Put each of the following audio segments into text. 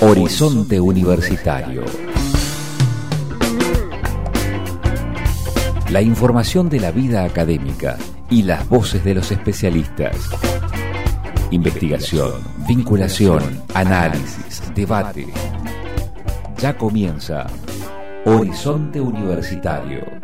Horizonte Universitario. La información de la vida académica y las voces de los especialistas. Investigación, vinculación, análisis, debate. Ya comienza Horizonte Universitario.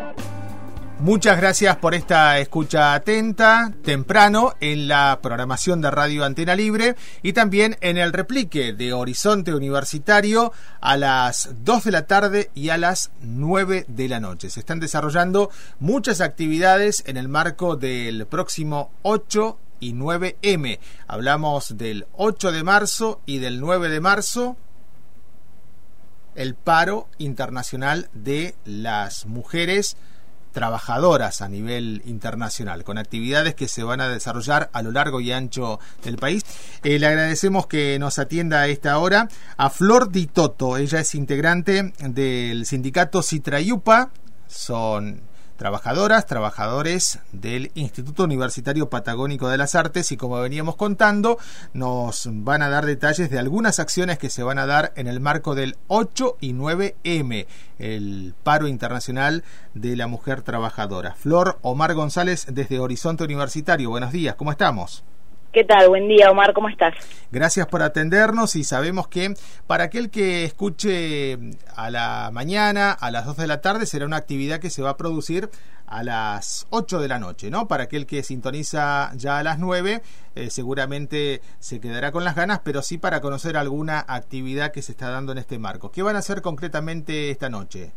Muchas gracias por esta escucha atenta, temprano, en la programación de Radio Antena Libre y también en el replique de Horizonte Universitario a las 2 de la tarde y a las 9 de la noche. Se están desarrollando muchas actividades en el marco del próximo 8 y 9M. Hablamos del 8 de marzo y del 9 de marzo el paro internacional de las mujeres trabajadoras a nivel internacional, con actividades que se van a desarrollar a lo largo y ancho del país. Eh, le agradecemos que nos atienda a esta hora a Flor Di Toto. Ella es integrante del sindicato Citrayupa. Son trabajadoras, trabajadores del Instituto Universitario Patagónico de las Artes y como veníamos contando, nos van a dar detalles de algunas acciones que se van a dar en el marco del 8 y 9M, el paro internacional de la mujer trabajadora. Flor Omar González desde Horizonte Universitario, buenos días, ¿cómo estamos? ¿Qué tal? Buen día, Omar, ¿cómo estás? Gracias por atendernos y sabemos que para aquel que escuche a la mañana, a las 2 de la tarde, será una actividad que se va a producir a las 8 de la noche, ¿no? Para aquel que sintoniza ya a las 9, eh, seguramente se quedará con las ganas, pero sí para conocer alguna actividad que se está dando en este marco. ¿Qué van a hacer concretamente esta noche?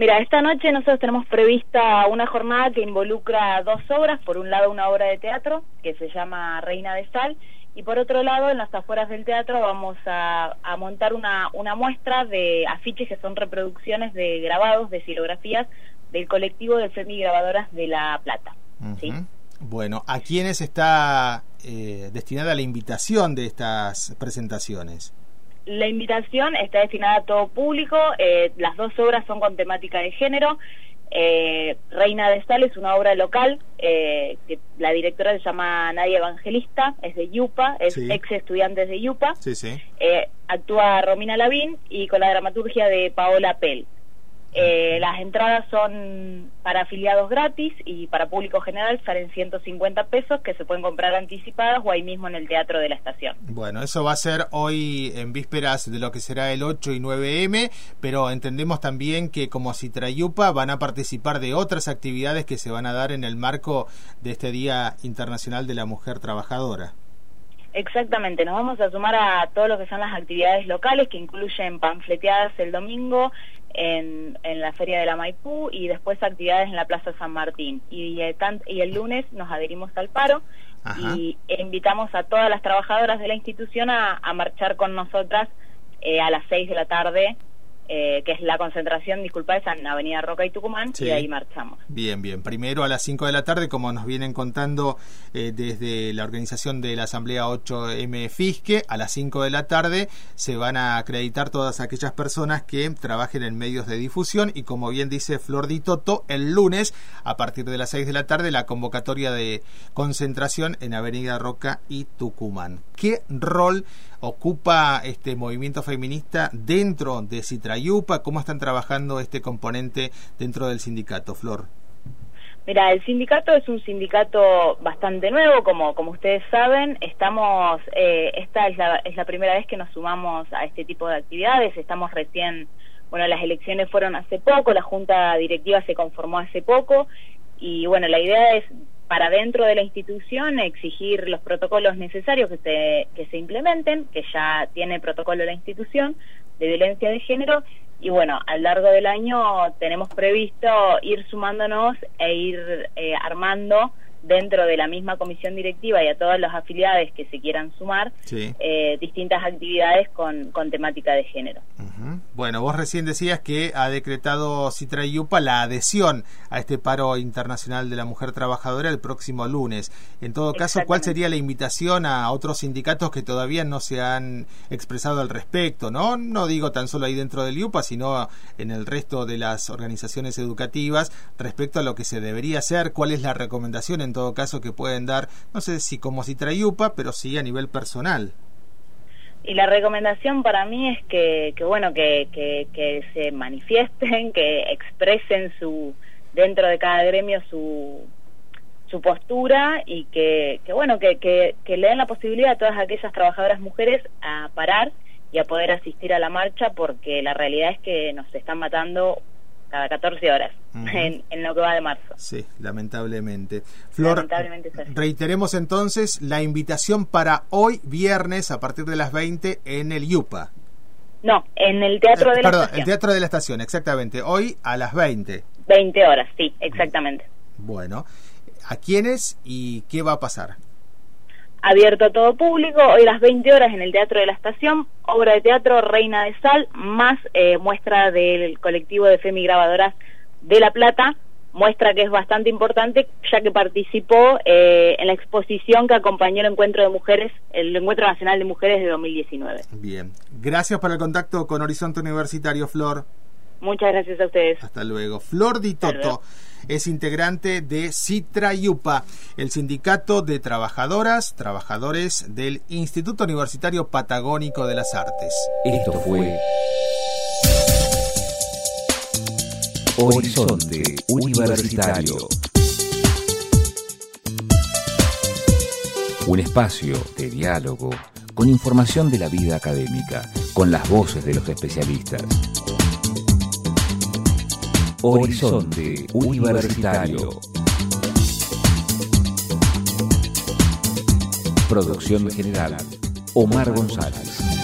Mira, esta noche nosotros tenemos prevista una jornada que involucra dos obras. Por un lado, una obra de teatro que se llama Reina de Sal. Y por otro lado, en las afueras del teatro vamos a, montar una, muestra de afiches que son reproducciones de grabados, de silografías del colectivo de Femi Grabadoras de La Plata. Bueno, ¿a quiénes está eh, destinada la invitación de estas presentaciones? La invitación está destinada a todo público. Eh, las dos obras son con temática de género. Eh, Reina de Sal es una obra local eh, que la directora se llama Nadia Evangelista, es de Yupa, es ex estudiante de Yupa. actúa Romina Lavín y con la dramaturgia de Paola Pell. Eh, las entradas son para afiliados gratis y para público general salen 150 pesos que se pueden comprar anticipadas o ahí mismo en el Teatro de la Estación. Bueno, eso va a ser hoy en vísperas de lo que será el 8 y 9M, pero entendemos también que como Citrayupa van a participar de otras actividades que se van a dar en el marco de este Día Internacional de la Mujer Trabajadora. Exactamente, nos vamos a sumar a todo lo que son las actividades locales que incluyen panfleteadas el domingo, en, en, la Feria de la Maipú y después actividades en la Plaza San Martín. Y, eh, y el lunes nos adherimos al paro y invitamos a todas las trabajadoras de la institución a, a marchar con nosotras eh, a las seis de la tarde eh, que es la concentración, disculpa, es en Avenida Roca y Tucumán, y ahí marchamos. Bien, bien. Primero a las 5 de la tarde, como nos vienen contando eh, desde la organización de la Asamblea 8M Fisque, a las 5 de la tarde se van a acreditar todas aquellas personas que trabajen en medios de difusión y como bien dice Flor Di Toto, el lunes, a partir de las 6 de la tarde, la convocatoria de concentración en Avenida Roca y Tucumán. ¿Qué rol ocupa este movimiento feminista dentro de Citrayupa? ¿Cómo están trabajando este componente dentro del sindicato, Flor? Mira, el sindicato es un sindicato bastante nuevo, como, como ustedes saben. Estamos, eh, esta es la, es la primera vez que nos sumamos a este tipo de actividades. Estamos recién, bueno, las elecciones fueron hace poco, la junta directiva se conformó hace poco y bueno, la idea es para dentro de la institución exigir los protocolos necesarios que se, que se implementen, que ya tiene protocolo la institución de violencia de género, y bueno, a lo largo del año tenemos previsto ir sumándonos e ir eh, armando dentro de la misma comisión directiva y a todas las afiliadas que se quieran sumar eh, distintas actividades con, con, temática de género. Bueno, vos recién decías que ha decretado Citra Yupa la adhesión a este paro internacional de la mujer trabajadora el próximo lunes. En todo caso, ¿cuál sería la invitación a otros sindicatos que todavía no se han expresado al respecto? No, no digo tan solo ahí dentro del Yupa, sino en el resto de las organizaciones educativas respecto a lo que se debería hacer, cuál es la recomendación en todo caso que pueden dar, no sé si como Citrayupa, pero sí a nivel personal. Y la recomendación para mí es que, que bueno, que, que, que se manifiesten, que expresen su dentro de cada gremio su su postura y que, que bueno, que, que, que, le den la posibilidad a todas aquellas trabajadoras mujeres a parar y a poder asistir a la marcha porque la realidad es que nos están matando cada 14 horas en, en, lo que va de marzo. Sí, lamentablemente. Flor, lamentablemente reiteremos entonces la invitación para hoy viernes a partir de las 20 en el YUPA. No, en el Teatro eh, de la perdón, Estación. el Teatro de la Estación, exactamente. Hoy a las 20. 20 horas, sí, exactamente. Bueno, ¿a quiénes y qué va a pasar? Abierto a todo público, hoy a las 20 horas en el Teatro de la Estación, obra de teatro Reina de Sal, más eh, muestra del colectivo de Femi Grabadoras de La Plata, muestra que es bastante importante ya que participó eh, en la exposición que acompañó el encuentro de mujeres, el encuentro nacional de mujeres de 2019. Bien, gracias por el contacto con Horizonte Universitario, Flor. Muchas gracias a ustedes. Hasta luego. Flor Di Toto es integrante de Citra Yupa, el sindicato de trabajadoras, trabajadores del Instituto Universitario Patagónico de las Artes. Esto fue Horizonte Universitario. Un espacio de diálogo con información de la vida académica, con las voces de los especialistas. Horizonte Universitario. Producción general, Omar González.